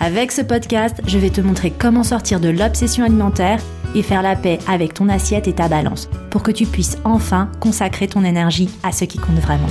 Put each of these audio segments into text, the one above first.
Avec ce podcast, je vais te montrer comment sortir de l'obsession alimentaire et faire la paix avec ton assiette et ta balance pour que tu puisses enfin consacrer ton énergie à ce qui compte vraiment.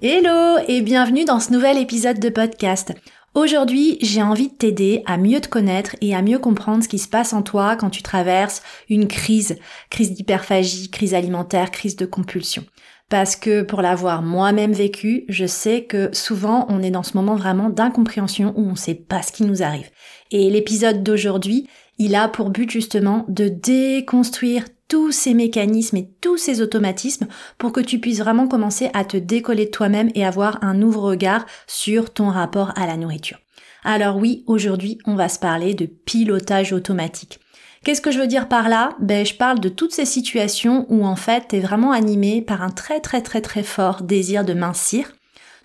Hello et bienvenue dans ce nouvel épisode de podcast. Aujourd'hui, j'ai envie de t'aider à mieux te connaître et à mieux comprendre ce qui se passe en toi quand tu traverses une crise, crise d'hyperphagie, crise alimentaire, crise de compulsion parce que pour l'avoir moi-même vécu, je sais que souvent on est dans ce moment vraiment d'incompréhension où on ne sait pas ce qui nous arrive. Et l'épisode d'aujourd'hui, il a pour but justement de déconstruire tous ces mécanismes et tous ces automatismes pour que tu puisses vraiment commencer à te décoller de toi-même et avoir un nouveau regard sur ton rapport à la nourriture. Alors oui, aujourd'hui, on va se parler de pilotage automatique. Qu'est-ce que je veux dire par là? Ben je parle de toutes ces situations où en fait tu es vraiment animé par un très très très très fort désir de mincir.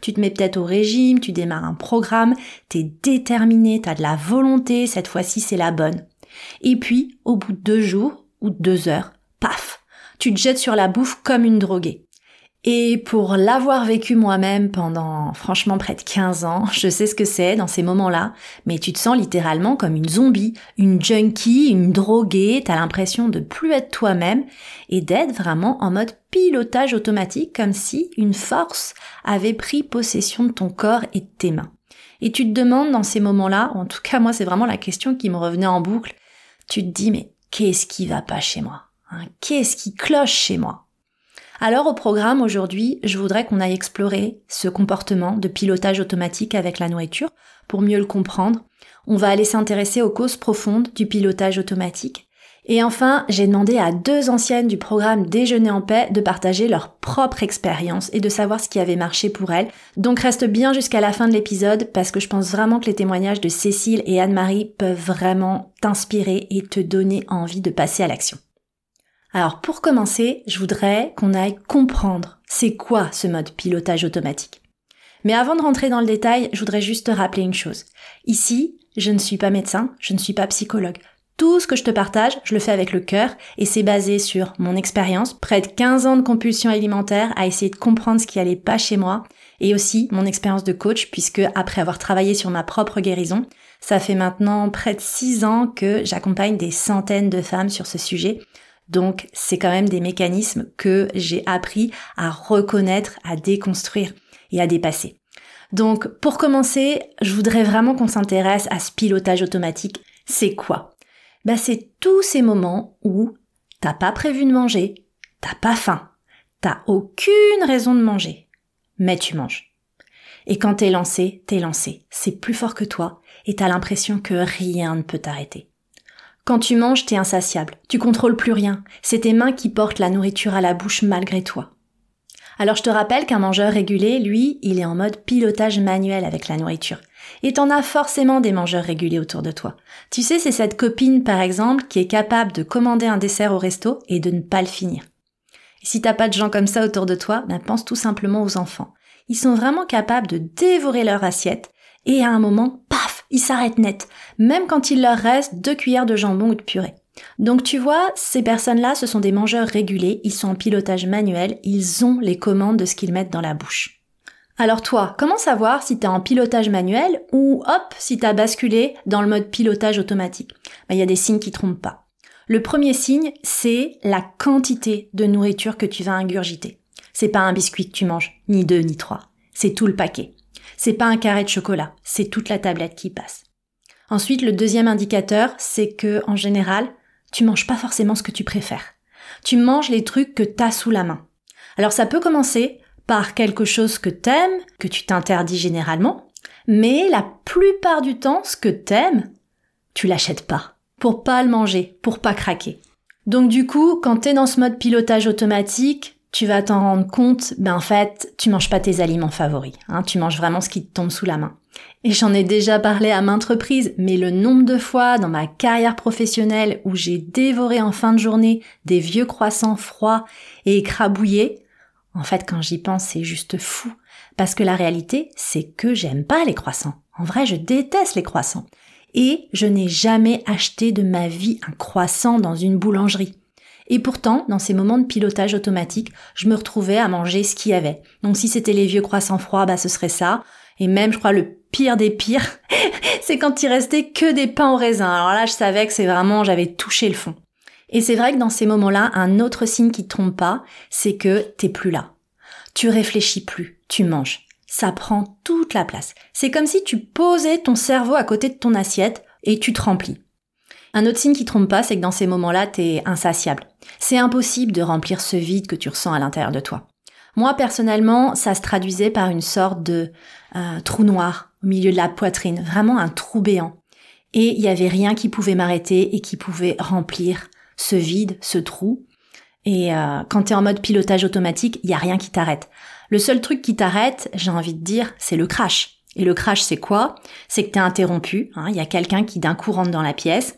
Tu te mets peut-être au régime, tu démarres un programme, t'es déterminé, t'as de la volonté, cette fois-ci c'est la bonne. Et puis, au bout de deux jours ou deux heures, paf, tu te jettes sur la bouffe comme une droguée. Et pour l'avoir vécu moi-même pendant franchement près de 15 ans, je sais ce que c'est dans ces moments-là, mais tu te sens littéralement comme une zombie, une junkie, une droguée, t'as l'impression de plus être toi-même et d'être vraiment en mode pilotage automatique comme si une force avait pris possession de ton corps et de tes mains. Et tu te demandes dans ces moments-là, en tout cas moi c'est vraiment la question qui me revenait en boucle, tu te dis mais qu'est-ce qui va pas chez moi? Hein? Qu'est-ce qui cloche chez moi? Alors au programme aujourd'hui, je voudrais qu'on aille explorer ce comportement de pilotage automatique avec la nourriture pour mieux le comprendre. On va aller s'intéresser aux causes profondes du pilotage automatique. Et enfin, j'ai demandé à deux anciennes du programme Déjeuner en paix de partager leur propre expérience et de savoir ce qui avait marché pour elles. Donc reste bien jusqu'à la fin de l'épisode parce que je pense vraiment que les témoignages de Cécile et Anne-Marie peuvent vraiment t'inspirer et te donner envie de passer à l'action. Alors pour commencer, je voudrais qu'on aille comprendre c'est quoi ce mode pilotage automatique. Mais avant de rentrer dans le détail, je voudrais juste te rappeler une chose. Ici, je ne suis pas médecin, je ne suis pas psychologue. Tout ce que je te partage, je le fais avec le cœur et c'est basé sur mon expérience, près de 15 ans de compulsion alimentaire à essayer de comprendre ce qui allait pas chez moi et aussi mon expérience de coach puisque après avoir travaillé sur ma propre guérison, ça fait maintenant près de 6 ans que j'accompagne des centaines de femmes sur ce sujet donc c'est quand même des mécanismes que j'ai appris à reconnaître, à déconstruire et à dépasser. Donc pour commencer, je voudrais vraiment qu'on s'intéresse à ce pilotage automatique. C'est quoi? Bah c'est tous ces moments où t'as pas prévu de manger, t'as pas faim, t'as aucune raison de manger, mais tu manges. Et quand t'es lancé, t'es lancé. C'est plus fort que toi et t'as l'impression que rien ne peut t'arrêter. Quand tu manges, t'es insatiable. Tu contrôles plus rien. C'est tes mains qui portent la nourriture à la bouche malgré toi. Alors je te rappelle qu'un mangeur régulé, lui, il est en mode pilotage manuel avec la nourriture. Et t'en as forcément des mangeurs régulés autour de toi. Tu sais, c'est cette copine, par exemple, qui est capable de commander un dessert au resto et de ne pas le finir. Si t'as pas de gens comme ça autour de toi, ben pense tout simplement aux enfants. Ils sont vraiment capables de dévorer leur assiette et à un moment, paf, ils s'arrêtent net, même quand il leur reste deux cuillères de jambon ou de purée. Donc tu vois, ces personnes-là, ce sont des mangeurs régulés, ils sont en pilotage manuel, ils ont les commandes de ce qu'ils mettent dans la bouche. Alors toi, comment savoir si t'es en pilotage manuel ou hop, si t'as basculé dans le mode pilotage automatique? Ben, Il y a des signes qui trompent pas. Le premier signe, c'est la quantité de nourriture que tu vas ingurgiter. C'est pas un biscuit que tu manges, ni deux, ni trois. C'est tout le paquet. C'est pas un carré de chocolat, c'est toute la tablette qui passe. Ensuite, le deuxième indicateur, c'est que, en général, tu manges pas forcément ce que tu préfères. Tu manges les trucs que t'as sous la main. Alors ça peut commencer par quelque chose que t'aimes, que tu t'interdis généralement, mais la plupart du temps, ce que t'aimes, tu l'achètes pas. Pour pas le manger, pour pas craquer. Donc du coup, quand t'es dans ce mode pilotage automatique, tu vas t'en rendre compte, ben en fait, tu manges pas tes aliments favoris. Hein, tu manges vraiment ce qui te tombe sous la main. Et j'en ai déjà parlé à maintes reprises, mais le nombre de fois dans ma carrière professionnelle où j'ai dévoré en fin de journée des vieux croissants froids et écrabouillés, en fait, quand j'y pense, c'est juste fou. Parce que la réalité, c'est que j'aime pas les croissants. En vrai, je déteste les croissants. Et je n'ai jamais acheté de ma vie un croissant dans une boulangerie. Et pourtant, dans ces moments de pilotage automatique, je me retrouvais à manger ce qu'il y avait. Donc si c'était les vieux croissants froids, bah ce serait ça. Et même, je crois, le pire des pires, c'est quand il restait que des pains au raisin. Alors là, je savais que c'est vraiment, j'avais touché le fond. Et c'est vrai que dans ces moments-là, un autre signe qui te trompe pas, c'est que t'es plus là. Tu réfléchis plus, tu manges. Ça prend toute la place. C'est comme si tu posais ton cerveau à côté de ton assiette et tu te remplis. Un autre signe qui trompe pas, c'est que dans ces moments-là, t'es insatiable. C'est impossible de remplir ce vide que tu ressens à l'intérieur de toi. Moi, personnellement, ça se traduisait par une sorte de euh, trou noir au milieu de la poitrine, vraiment un trou béant. Et il n'y avait rien qui pouvait m'arrêter et qui pouvait remplir ce vide, ce trou. Et euh, quand tu es en mode pilotage automatique, il y a rien qui t'arrête. Le seul truc qui t'arrête, j'ai envie de dire, c'est le crash. Et le crash, c'est quoi? C'est que t'es interrompu. Hein. Il y a quelqu'un qui d'un coup rentre dans la pièce.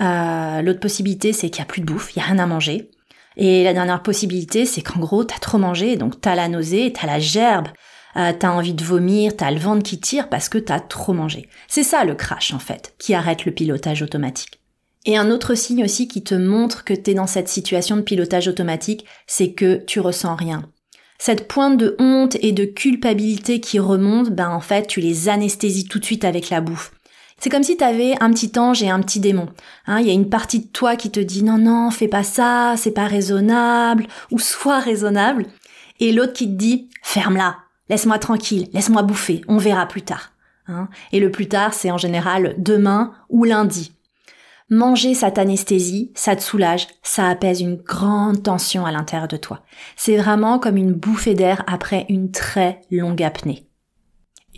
Euh, L'autre possibilité, c'est qu'il y a plus de bouffe, il y a rien à manger. Et la dernière possibilité, c'est qu'en gros, t'as trop mangé, donc t'as la nausée, t'as la gerbe, euh, t'as envie de vomir, t'as le ventre qui tire parce que t'as trop mangé. C'est ça le crash en fait, qui arrête le pilotage automatique. Et un autre signe aussi qui te montre que tu es dans cette situation de pilotage automatique, c'est que tu ressens rien. Cette pointe de honte et de culpabilité qui remonte, ben en fait, tu les anesthésies tout de suite avec la bouffe. C'est comme si tu avais un petit ange et un petit démon. Hein, il y a une partie de toi qui te dit non non, fais pas ça, c'est pas raisonnable, ou sois raisonnable, et l'autre qui te dit ferme-la, laisse-moi tranquille, laisse-moi bouffer, on verra plus tard. Hein. Et le plus tard, c'est en général demain ou lundi. Manger, ça t'anesthésie, ça te soulage, ça apaise une grande tension à l'intérieur de toi. C'est vraiment comme une bouffée d'air après une très longue apnée.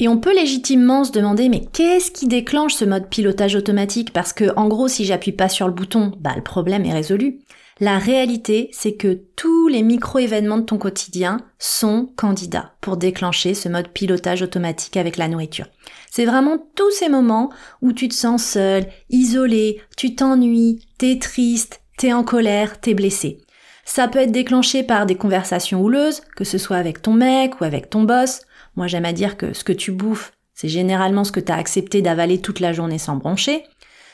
Et on peut légitimement se demander mais qu'est-ce qui déclenche ce mode pilotage automatique? Parce que en gros, si j'appuie pas sur le bouton, bah le problème est résolu. La réalité, c'est que tous les micro-événements de ton quotidien sont candidats pour déclencher ce mode pilotage automatique avec la nourriture. C'est vraiment tous ces moments où tu te sens seul, isolé, tu t'ennuies, t'es triste, t'es en colère, t'es blessé. Ça peut être déclenché par des conversations houleuses, que ce soit avec ton mec ou avec ton boss. Moi j'aime à dire que ce que tu bouffes, c'est généralement ce que tu as accepté d'avaler toute la journée sans broncher.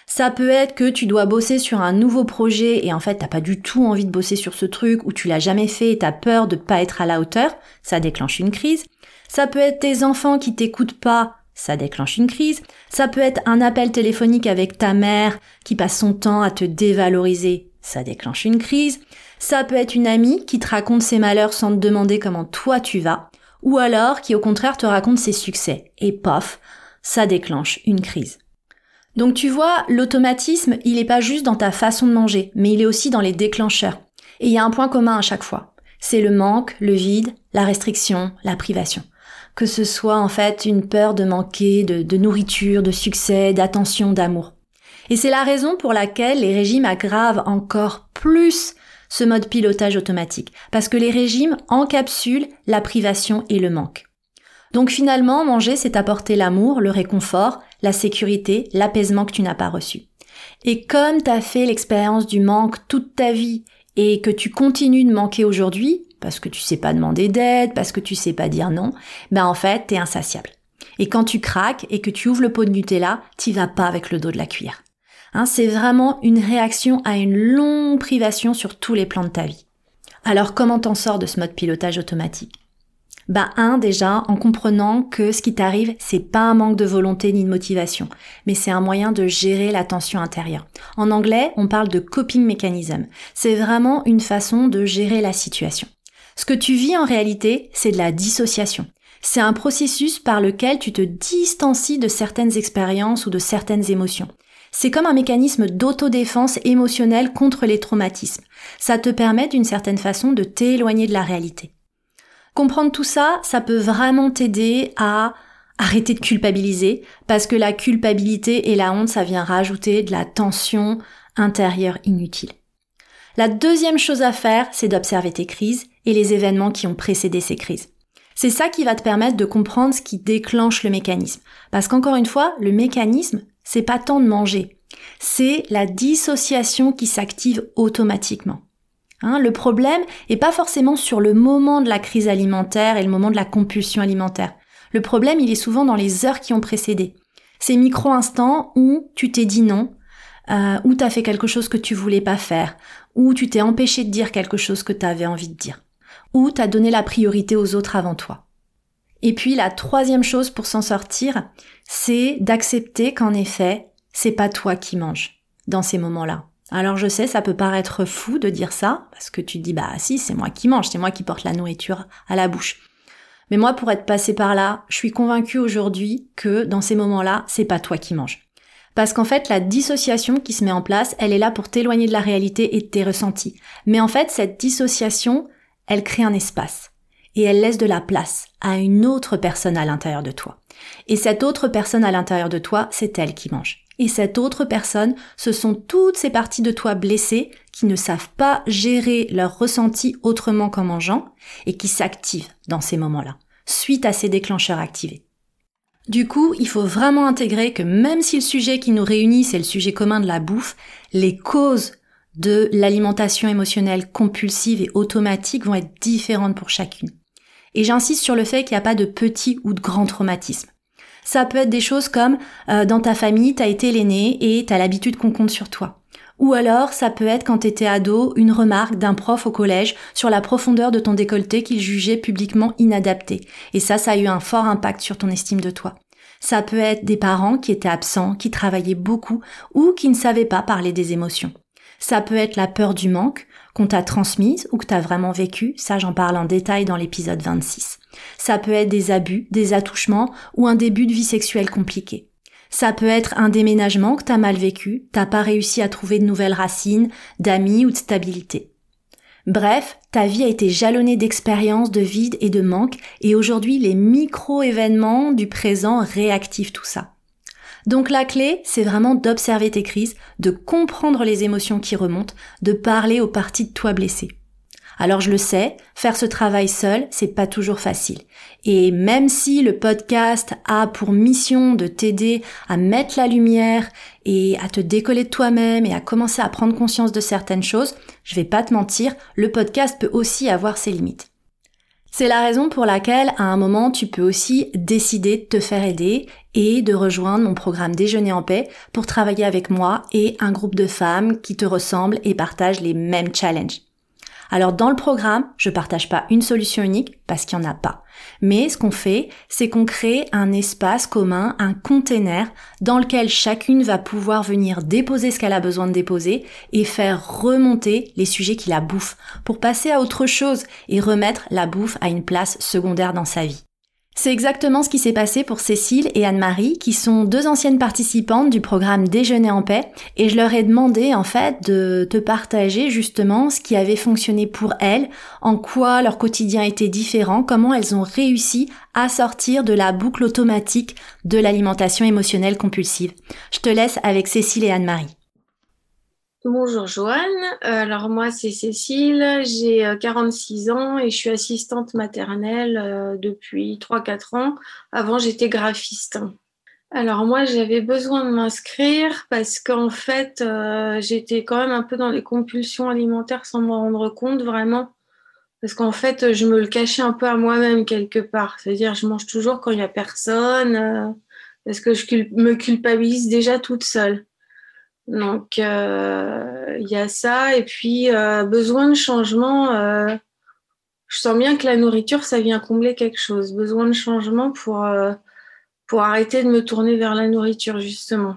Ça peut être que tu dois bosser sur un nouveau projet et en fait t'as pas du tout envie de bosser sur ce truc ou tu l'as jamais fait et t'as peur de pas être à la hauteur, ça déclenche une crise. Ça peut être tes enfants qui t'écoutent pas, ça déclenche une crise. Ça peut être un appel téléphonique avec ta mère qui passe son temps à te dévaloriser, ça déclenche une crise. Ça peut être une amie qui te raconte ses malheurs sans te demander comment toi tu vas, ou alors qui au contraire te raconte ses succès, et pof, ça déclenche une crise. Donc tu vois, l'automatisme, il n'est pas juste dans ta façon de manger, mais il est aussi dans les déclencheurs. Et il y a un point commun à chaque fois. C'est le manque, le vide, la restriction, la privation. Que ce soit en fait une peur de manquer de, de nourriture, de succès, d'attention, d'amour. Et c'est la raison pour laquelle les régimes aggravent encore plus ce mode pilotage automatique. Parce que les régimes encapsulent la privation et le manque. Donc finalement, manger, c'est apporter l'amour, le réconfort, la sécurité, l'apaisement que tu n'as pas reçu. Et comme tu as fait l'expérience du manque toute ta vie et que tu continues de manquer aujourd'hui, parce que tu sais pas demander d'aide, parce que tu sais pas dire non, ben en fait, t'es insatiable. Et quand tu craques et que tu ouvres le pot de Nutella, t'y vas pas avec le dos de la cuillère. Hein, c'est vraiment une réaction à une longue privation sur tous les plans de ta vie. Alors comment t'en sors de ce mode pilotage automatique? Bah un déjà en comprenant que ce qui t'arrive c'est pas un manque de volonté ni de motivation, mais c'est un moyen de gérer la tension intérieure. En anglais, on parle de coping mechanism. C'est vraiment une façon de gérer la situation. Ce que tu vis en réalité, c'est de la dissociation. C'est un processus par lequel tu te distancies de certaines expériences ou de certaines émotions. C'est comme un mécanisme d'autodéfense émotionnelle contre les traumatismes. Ça te permet d'une certaine façon de t'éloigner de la réalité. Comprendre tout ça, ça peut vraiment t'aider à arrêter de culpabiliser, parce que la culpabilité et la honte, ça vient rajouter de la tension intérieure inutile. La deuxième chose à faire, c'est d'observer tes crises et les événements qui ont précédé ces crises. C'est ça qui va te permettre de comprendre ce qui déclenche le mécanisme. Parce qu'encore une fois, le mécanisme, c'est pas tant de manger. C'est la dissociation qui s'active automatiquement. Hein, le problème est pas forcément sur le moment de la crise alimentaire et le moment de la compulsion alimentaire. Le problème, il est souvent dans les heures qui ont précédé. Ces micro-instants où tu t'es dit non, euh, où tu as fait quelque chose que tu voulais pas faire, où tu t'es empêché de dire quelque chose que tu avais envie de dire, où tu as donné la priorité aux autres avant toi. Et puis la troisième chose pour s'en sortir, c'est d'accepter qu'en effet, c'est pas toi qui manges dans ces moments-là. Alors je sais, ça peut paraître fou de dire ça, parce que tu te dis, bah si, c'est moi qui mange, c'est moi qui porte la nourriture à la bouche. Mais moi, pour être passé par là, je suis convaincue aujourd'hui que dans ces moments-là, c'est pas toi qui manges. Parce qu'en fait, la dissociation qui se met en place, elle est là pour t'éloigner de la réalité et de tes ressentis. Mais en fait, cette dissociation, elle crée un espace. Et elle laisse de la place à une autre personne à l'intérieur de toi. Et cette autre personne à l'intérieur de toi, c'est elle qui mange. Et cette autre personne, ce sont toutes ces parties de toi blessées qui ne savent pas gérer leurs ressentis autrement qu'en mangeant et qui s'activent dans ces moments-là, suite à ces déclencheurs activés. Du coup, il faut vraiment intégrer que même si le sujet qui nous réunit, c'est le sujet commun de la bouffe, les causes de l'alimentation émotionnelle compulsive et automatique vont être différentes pour chacune. Et j'insiste sur le fait qu'il n'y a pas de petit ou de grand traumatisme. Ça peut être des choses comme euh, dans ta famille, t'as été l'aîné et t'as l'habitude qu'on compte sur toi. Ou alors, ça peut être quand t'étais ado, une remarque d'un prof au collège sur la profondeur de ton décolleté qu'il jugeait publiquement inadapté. Et ça, ça a eu un fort impact sur ton estime de toi. Ça peut être des parents qui étaient absents, qui travaillaient beaucoup ou qui ne savaient pas parler des émotions. Ça peut être la peur du manque qu'on t'a transmise ou que t'as vraiment vécu. Ça, j'en parle en détail dans l'épisode 26. Ça peut être des abus, des attouchements ou un début de vie sexuelle compliqué. Ça peut être un déménagement que t'as mal vécu, t'as pas réussi à trouver de nouvelles racines, d'amis ou de stabilité. Bref, ta vie a été jalonnée d'expériences, de vide et de manque, et aujourd'hui les micro-événements du présent réactivent tout ça. Donc la clé, c'est vraiment d'observer tes crises, de comprendre les émotions qui remontent, de parler aux parties de toi blessées. Alors je le sais, faire ce travail seul, c'est pas toujours facile. Et même si le podcast a pour mission de t'aider à mettre la lumière et à te décoller de toi-même et à commencer à prendre conscience de certaines choses, je vais pas te mentir, le podcast peut aussi avoir ses limites. C'est la raison pour laquelle à un moment tu peux aussi décider de te faire aider et de rejoindre mon programme Déjeuner en paix pour travailler avec moi et un groupe de femmes qui te ressemblent et partagent les mêmes challenges. Alors dans le programme, je partage pas une solution unique parce qu'il n'y en a pas. Mais ce qu'on fait, c'est qu'on crée un espace commun, un container dans lequel chacune va pouvoir venir déposer ce qu'elle a besoin de déposer et faire remonter les sujets qui la bouffent pour passer à autre chose et remettre la bouffe à une place secondaire dans sa vie. C'est exactement ce qui s'est passé pour Cécile et Anne-Marie, qui sont deux anciennes participantes du programme Déjeuner en paix, et je leur ai demandé en fait de te partager justement ce qui avait fonctionné pour elles, en quoi leur quotidien était différent, comment elles ont réussi à sortir de la boucle automatique de l'alimentation émotionnelle compulsive. Je te laisse avec Cécile et Anne-Marie. Bonjour Joanne, euh, alors moi c'est Cécile, j'ai 46 euh, ans et je suis assistante maternelle euh, depuis 3-4 ans. Avant j'étais graphiste. Alors moi j'avais besoin de m'inscrire parce qu'en fait j'étais quand même un peu dans les compulsions alimentaires sans m'en rendre compte vraiment. Parce qu'en fait je me le cachais un peu à moi-même quelque part. C'est-à-dire je mange toujours quand il n'y a personne parce que je me culpabilise déjà toute seule. Donc, euh, il y a ça. Et puis, euh, besoin de changement. Euh, je sens bien que la nourriture, ça vient combler quelque chose. Besoin de changement pour, pour arrêter de me tourner vers la nourriture, justement.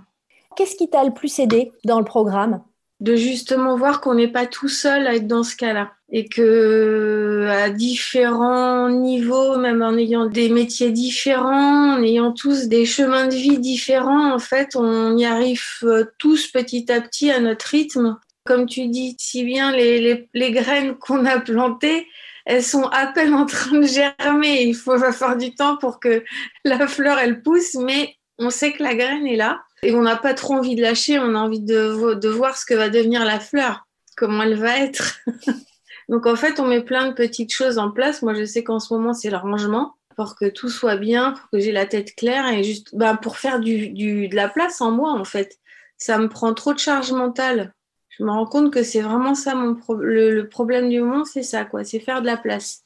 Qu'est-ce qui t'a le plus aidé dans le programme? De justement voir qu'on n'est pas tout seul à être dans ce cas-là et que à différents niveaux, même en ayant des métiers différents, en ayant tous des chemins de vie différents, en fait, on y arrive euh, tous petit à petit à notre rythme. Comme tu dis si bien, les, les, les graines qu'on a plantées, elles sont à peine en train de germer. Il faut va faire du temps pour que la fleur elle pousse, mais on sait que la graine est là et on n'a pas trop envie de lâcher. On a envie de, voir ce que va devenir la fleur, comment elle va être. Donc en fait, on met plein de petites choses en place. Moi, je sais qu'en ce moment, c'est le rangement pour que tout soit bien, pour que j'ai la tête claire et juste ben, pour faire du, de la place en moi, en fait. Ça me prend trop de charge mentale. Je me rends compte que c'est vraiment ça mon le, le, problème du moment, c'est ça, quoi. C'est faire de la place.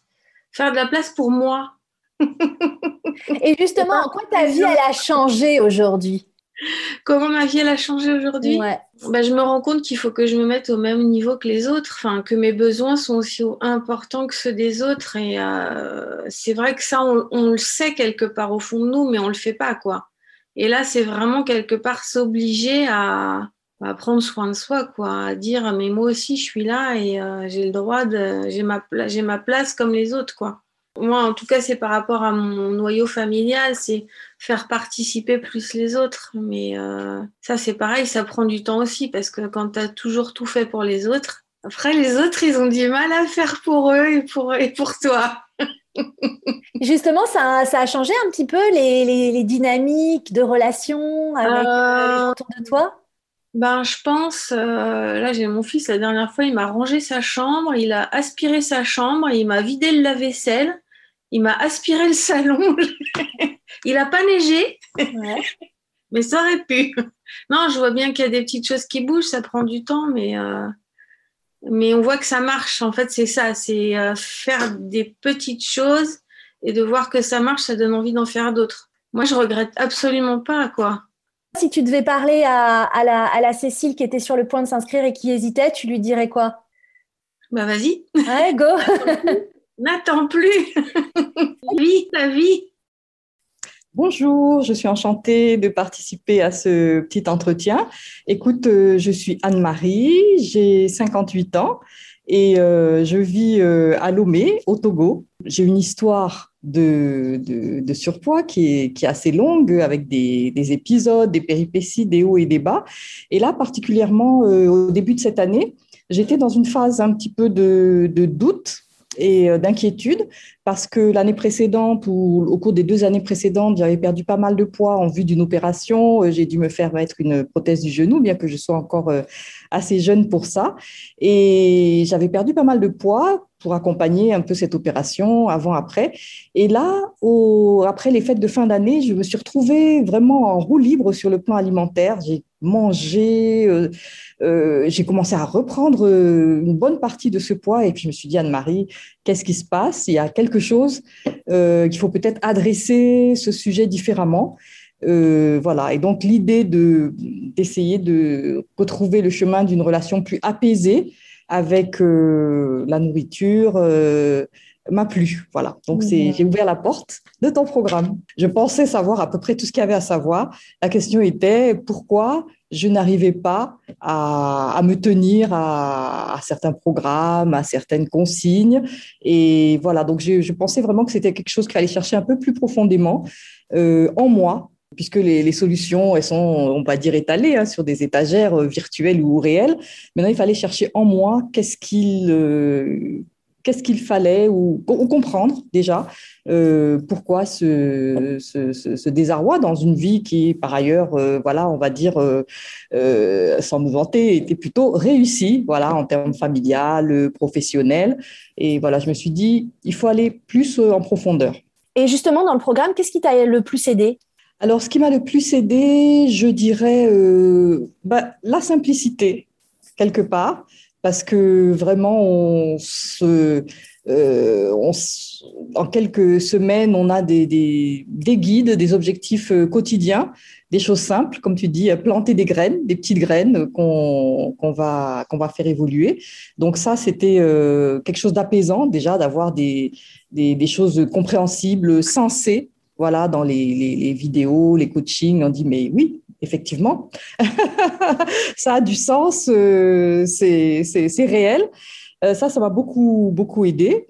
Faire de la place pour moi. et justement, en quoi ta vie, elle a changé aujourd'hui? Comment ma vie elle a changé aujourd'hui? Bah, Je me rends compte qu'il faut que je me mette au même niveau que les autres, enfin, que mes besoins sont aussi importants que ceux des autres. Et euh, c'est vrai que ça, on, le sait quelque part au fond de nous, mais on le fait pas, quoi. Et là, c'est vraiment quelque part s'obliger à, à, prendre soin de soi, quoi, à dire mais moi aussi je suis là et euh, j'ai le droit de, j'ai ma, j'ai ma place comme les autres, quoi. Moi, en tout cas, c'est par rapport à mon noyau familial, c'est faire participer plus les autres. Mais euh, ça, c'est pareil, ça prend du temps aussi, parce que quand tu as toujours tout fait pour les autres, après, les autres, ils ont du mal à faire pour eux et pour, et pour toi. Justement, ça, ça, a changé un petit peu les, les, dynamiques de relations avec euh, les gens autour de toi? Ben, je pense, euh, là j'ai mon fils, la dernière fois, il m'a rangé sa chambre, il a aspiré sa chambre, il m'a vidé le lave-vaisselle, il m'a aspiré le salon. il n'a pas neigé, mais ça aurait pu. Non, je vois bien qu'il y a des petites choses qui bougent, ça prend du temps, mais, euh, mais on voit que ça marche. En fait, c'est ça, c'est euh, faire des petites choses et de voir que ça marche, ça donne envie d'en faire d'autres. Moi, je regrette absolument pas, quoi. Si tu devais parler à, la, Cécile qui était sur le point de s'inscrire et qui hésitait, tu lui dirais quoi? Bah vas-y. Ouais, go N'attends plus Oui, la vie Bonjour, je suis enchantée de participer à ce petit entretien. Écoute, euh, je suis Anne-Marie, j'ai 58 ans et euh, je vis euh, à Lomé, au Togo. J'ai une histoire de, surpoids qui est, assez longue, avec des, épisodes, des péripéties, des hauts et des bas. Et là, particulièrement euh, au début de cette année, j'étais dans une phase un petit peu de, de doute et euh, d'inquiétude parce que l'année précédente ou au cours des deux années précédentes, j'avais perdu pas mal de poids en vue d'une opération. Euh, j'ai dû me faire mettre une prothèse du genou, bien que je sois encore assez jeune pour ça. Et j'avais perdu pas mal de poids pour accompagner un peu cette opération avant-après. Et là, après les fêtes de fin d'année, je me suis retrouvée vraiment en roue libre sur le plan alimentaire. J'ai mangé, euh, euh, j'ai commencé à reprendre euh, une bonne partie de ce poids et puis je me suis dit, Anne-Marie, qu'est-ce qui se passe? Il y a quelque chose qu'il faut peut-être adresser ce sujet différemment. voilà. Et donc l'idée de d'essayer de retrouver le chemin d'une relation plus apaisée avec euh, la nourriture euh, m'a plu. Voilà. Donc, c'est, j'ai ouvert la porte de ton programme. Je pensais savoir à peu près tout ce qu'il y avait à savoir. La question était pourquoi je n'arrivais pas à, me tenir à, certains programmes, à certaines consignes. Et voilà, donc je, pensais vraiment que c'était quelque chose qu'il fallait chercher un peu plus profondément euh, en moi puisque les, solutions, elles sont, on va dire, étalées hein, sur des étagères euh, virtuelles ou réelles. Maintenant, il fallait chercher en moi qu'est-ce qu'il euh, qu'est-ce fallait ou, comprendre déjà euh, pourquoi ce, ce, désarroi dans une vie qui, par ailleurs, voilà, on va dire, sans nous vanter, était plutôt réussie, voilà, en termes familial, professionnel. Et voilà, je me suis dit, il faut aller plus en profondeur. Et justement, dans le programme, qu'est-ce qui t'a le plus aidé? Alors, ce qui m'a le plus aidé, je dirais euh, bah, la simplicité, quelque part, parce que vraiment, on se, euh, en quelques semaines, on a des, des, guides, des objectifs euh, quotidiens, des choses simples, comme tu dis, planter des graines, des petites graines qu'on va, qu'on va faire évoluer. Donc ça, c'était quelque chose d'apaisant déjà, d'avoir des, des, des, choses compréhensibles, sensées, voilà, dans les, vidéos, les coachings, on dit mais oui, effectivement, ça a du sens, euh, c'est réel. Euh, ça, ça m'a beaucoup, beaucoup aidé.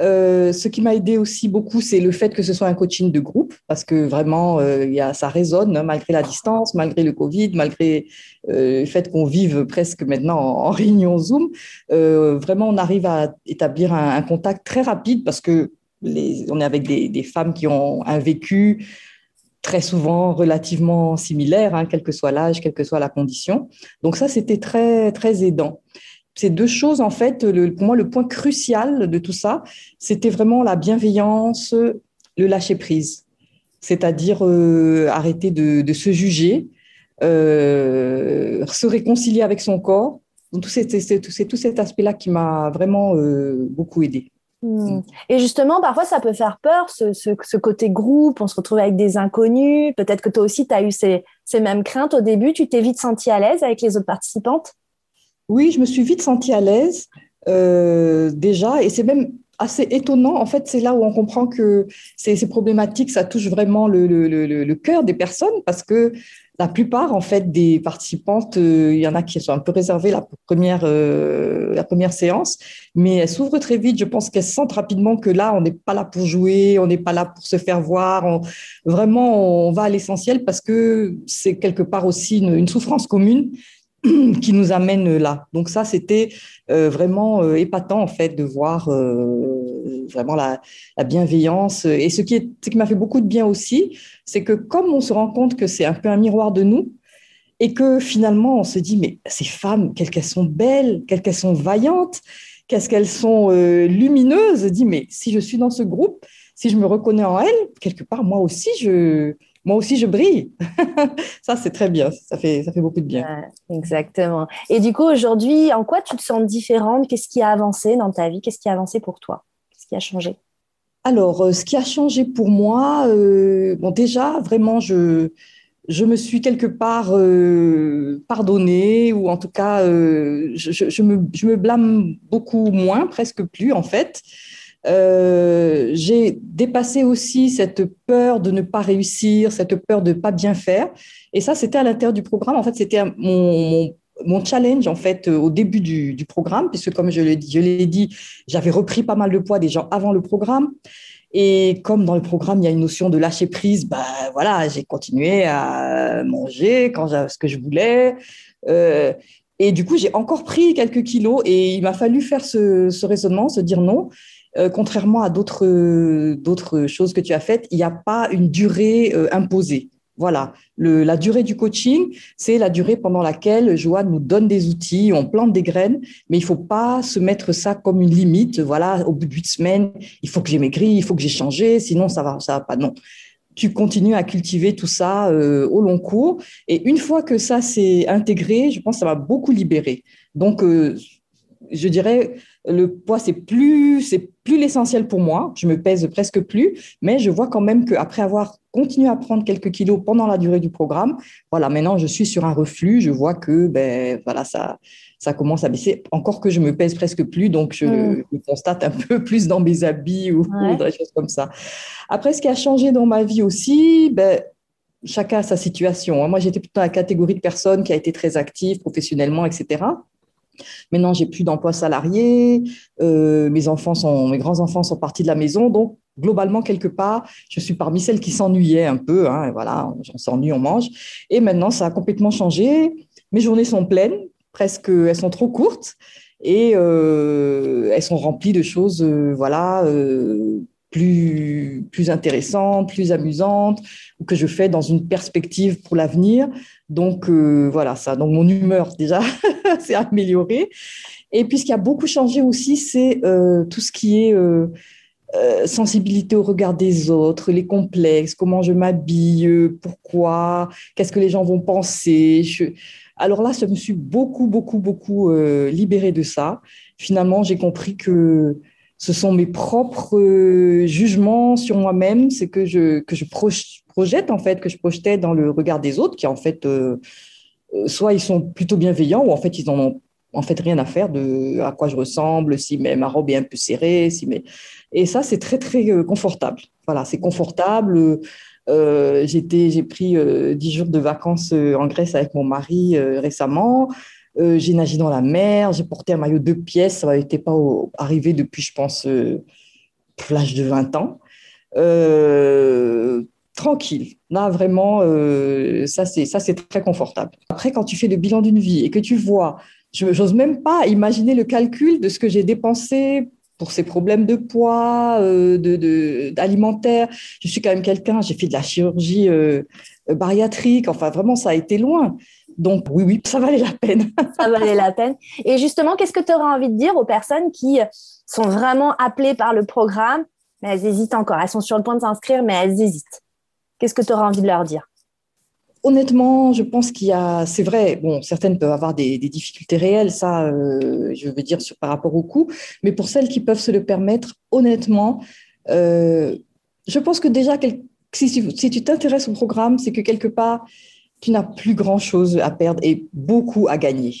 Euh, ce qui m'a aidé aussi beaucoup, c'est le fait que ce soit un coaching de groupe, parce que vraiment, y a, ça résonne hein, malgré la distance, malgré le Covid, malgré le fait qu'on vive presque maintenant en, réunion Zoom. vraiment, on arrive à établir un, un, contact très rapide parce que on est avec des, femmes qui ont un vécu très souvent relativement similaire, hein, quel que soit l'âge, quelle que soit la condition. Donc ça, c'était très, très aidant. ces deux choses, en fait, pour moi, le point crucial de tout ça, c'était vraiment la bienveillance, le lâcher prise. C'est-à-dire euh, arrêter de, se juger, euh, se réconcilier avec son corps. C'est tout cet aspect-là qui m'a vraiment euh, beaucoup aidé. Hmm. Et justement, parfois, ça peut faire peur, ce, côté groupe, on se retrouve avec des inconnus. Peut-être que toi aussi, tu as eu ces, ces, mêmes craintes au début. Tu t'es vite sentie à l'aise avec les autres participantes? Oui, je me suis vite sentie à l'aise euh, déjà. Et c'est même assez étonnant. En fait, c'est là où on comprend que ces, ces problématiques, ça touche vraiment le, le, le, le, cœur des personnes parce que la plupart en fait des participantes, euh, il y en a qui sont un peu réservées la première euh, la première séance, mais elles s'ouvrent très vite. Je pense qu'elles sentent rapidement que là, on n'est pas là pour jouer, on n'est pas là pour se faire voir. vraiment, on va à l'essentiel parce que c'est quelque part aussi une souffrance commune qui nous amène là. Donc ça, c'était euh, vraiment euh, épatant en fait de voir euh, vraiment la, bienveillance. Et ce qui, m'a fait beaucoup de bien aussi, c'est que comme on se rend compte que c'est un peu un miroir de nous, et que finalement on se dit mais ces femmes, quelles qu'elles sont belles, quelles qu'elles sont vaillantes, qu'est-ce qu'elles sont lumineuses, dit mais si je suis dans ce groupe, si je me reconnais en elles, quelque part moi aussi je moi aussi je brille. ça, c'est très bien. Ça fait, ça fait beaucoup de bien. exactement. Et du coup, aujourd'hui, en quoi tu te sens différente? Qu'est-ce qui a avancé dans ta vie? Qu'est-ce qui a avancé pour toi? Qu'est-ce qui a changé? Alors, euh, ce qui a changé pour moi, euh, bon, déjà, vraiment, je, je me suis quelque part euh, pardonnée, ou en tout cas, je, je, me, je me blâme beaucoup moins, presque plus, en fait. Euh, j'ai dépassé aussi cette peur de ne pas réussir, cette peur de ne pas bien faire. Et ça, c'était à l'intérieur du programme. En fait, c'était mon, challenge en fait au début du, programme, puisque comme je l'ai dit, j'avais repris pas mal de poids déjà avant le programme. Et comme dans le programme, il y a une notion de lâcher prise, bah voilà, j'ai continué à manger quand ce que je voulais. Euh, et du coup, j'ai encore pris quelques kilos et il m'a fallu faire ce raisonnement, se dire non. Euh, contrairement à d'autres d'autres choses que tu as faites, il n'y a pas une durée euh, imposée. Voilà, la durée du coaching, c'est la durée pendant laquelle Joanne nous donne des outils, on plante des graines, mais il faut pas se mettre ça comme une limite. Voilà, au bout de huit semaines, il faut que j'ai maigri, il faut que j'ai changé, sinon ça va, ça va pas. Non, tu continues à cultiver tout ça euh, au long cours. Et une fois que ça s'est intégré, je pense que ça va beaucoup libérer. Donc, je dirais, le poids, c'est plus, c'est plus l'essentiel pour moi. Je me pèse presque plus, mais je vois quand même qu'après avoir continué à prendre quelques kilos pendant la durée du programme, voilà, maintenant je suis sur un reflux. Je vois que, ben, voilà, ça, ça commence à baisser. Encore que je me pèse presque plus, donc je, mm. constate un peu plus dans mes habits ou, des choses comme ça. Après, ce qui a changé dans ma vie aussi, ben, chacun a sa situation. Moi, j'étais plutôt dans la catégorie de personnes qui a été très active professionnellement, etc. Maintenant, j'ai plus d'emploi salarié. Euh, mes enfants sont, mes grands enfants sont partis de la maison, donc globalement quelque part, je suis parmi celles qui s'ennuyaient un peu. Hein, voilà, on s'ennuie, on mange. Et maintenant, ça a complètement changé. Mes journées sont pleines, presque, elles sont trop courtes et euh, elles sont remplies de choses, euh, voilà. Plus, plus intéressantes, plus amusantes, ou que je fais dans une perspective pour l'avenir. Donc voilà ça. Donc mon humeur déjà s'est améliorée. Et puis ce qui a beaucoup changé aussi, c'est euh, tout ce qui est euh, euh, sensibilité au regard des autres, les complexes, comment je m'habille, pourquoi, qu'est-ce que les gens vont penser. Alors là, je me suis beaucoup, beaucoup, beaucoup libérée de ça. Finalement, j'ai compris que ce sont mes propres jugements sur moi-même, c'est que je, que je projette en fait, que je projetais dans le regard des autres, qui en fait euh, soit ils sont plutôt bienveillants ou en fait ils n'en ont en fait rien à faire de à quoi je ressemble, si ma robe est un peu serrée, si et ça c'est très très euh, confortable. Voilà, c'est confortable. Euh, j'ai pris dix jours de vacances en Grèce avec mon mari récemment. J'ai nagé dans la mer, j'ai porté un maillot de pièces, ça n'était pas arrivé depuis, je pense, l'âge de 20 ans tranquille. Là, vraiment, euh, ça, c'est, très confortable. Après, quand tu fais le bilan d'une vie et que tu vois, je n'ose même pas imaginer le calcul de ce que j'ai dépensé pour ces problèmes de poids, euh. Je suis quand même quelqu'un, j'ai fait de la chirurgie euh, bariatrique, enfin, vraiment, ça a été loin. Donc oui, oui, ça valait la peine. ça valait la peine. Et justement, qu'est-ce que tu aurais envie de dire aux personnes qui sont vraiment appelées par le programme, mais elles hésitent encore? Elles sont sur le point de s'inscrire, mais elles hésitent. Qu'est-ce que tu aurais envie de leur dire? Honnêtement, je pense qu'il y a, c'est vrai, bon, certaines peuvent avoir des, difficultés réelles, ça, euh, je veux dire, sur, par rapport au coût, mais pour celles qui peuvent se le permettre, honnêtement, euh, je pense que déjà, si, si tu t'intéresses au programme, c'est que quelque part, tu n'as plus grand-chose à perdre et beaucoup à gagner.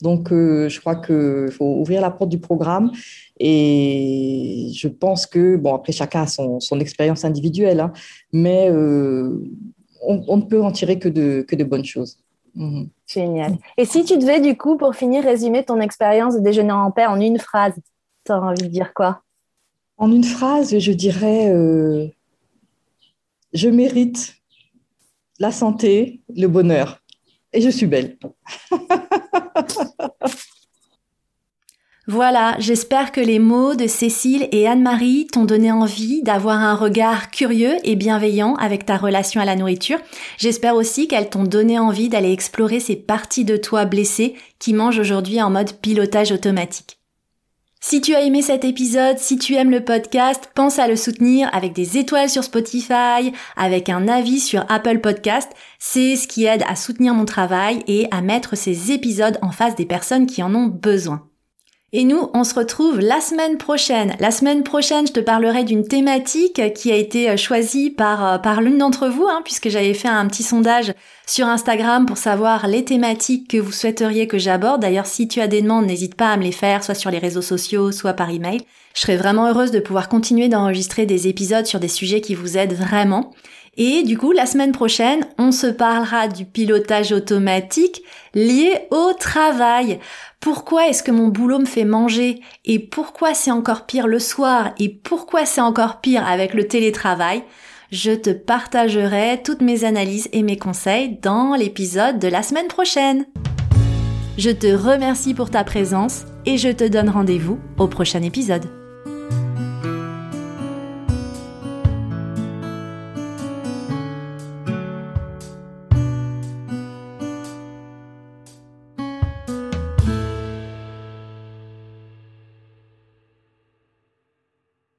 Donc, euh, je crois qu'il faut ouvrir la porte du programme et je pense que, bon, après, chacun a son, son expérience individuelle, hein, mais euh, on, ne peut en tirer que de, que de bonnes choses. Mhm. Génial. Et si tu devais, du coup, pour finir, résumer ton expérience de déjeuner en paix en une phrase, tu aurais envie de dire quoi? En une phrase, je dirais euh, Je mérite la santé, le bonheur. Et je suis belle. Voilà, j'espère que les mots de Cécile et Anne-Marie t'ont donné envie d'avoir un regard curieux et bienveillant avec ta relation à la nourriture. J'espère aussi qu'elles t'ont donné envie d'aller explorer ces parties de toi blessées qui mangent aujourd'hui en mode pilotage automatique. Si tu as aimé cet épisode, si tu aimes le podcast, pense à le soutenir avec des étoiles sur Spotify, avec un avis sur Apple Podcast. C'est ce qui aide à soutenir mon travail et à mettre ces épisodes en face des personnes qui en ont besoin. Et nous, on se retrouve la semaine prochaine. La semaine prochaine, je te parlerai d'une thématique qui a été choisie par, euh, l'une d'entre vous, hein, puisque j'avais fait un petit sondage sur Instagram pour savoir les thématiques que vous souhaiteriez que j'aborde. D'ailleurs, si tu as des demandes, n'hésite pas à me les faire, soit sur les réseaux sociaux, soit par email. Je serais vraiment heureuse de pouvoir continuer d'enregistrer des épisodes sur des sujets qui vous aident vraiment. Et du coup, la semaine prochaine, on se parlera du pilotage automatique lié au travail. Pourquoi est-ce que mon boulot me fait manger? Et pourquoi c'est encore pire le soir? Et pourquoi c'est encore pire avec le télétravail? Je te partagerai toutes mes analyses et mes conseils dans l'épisode de la semaine prochaine. Je te remercie pour ta présence et je te donne rendez-vous au prochain épisode.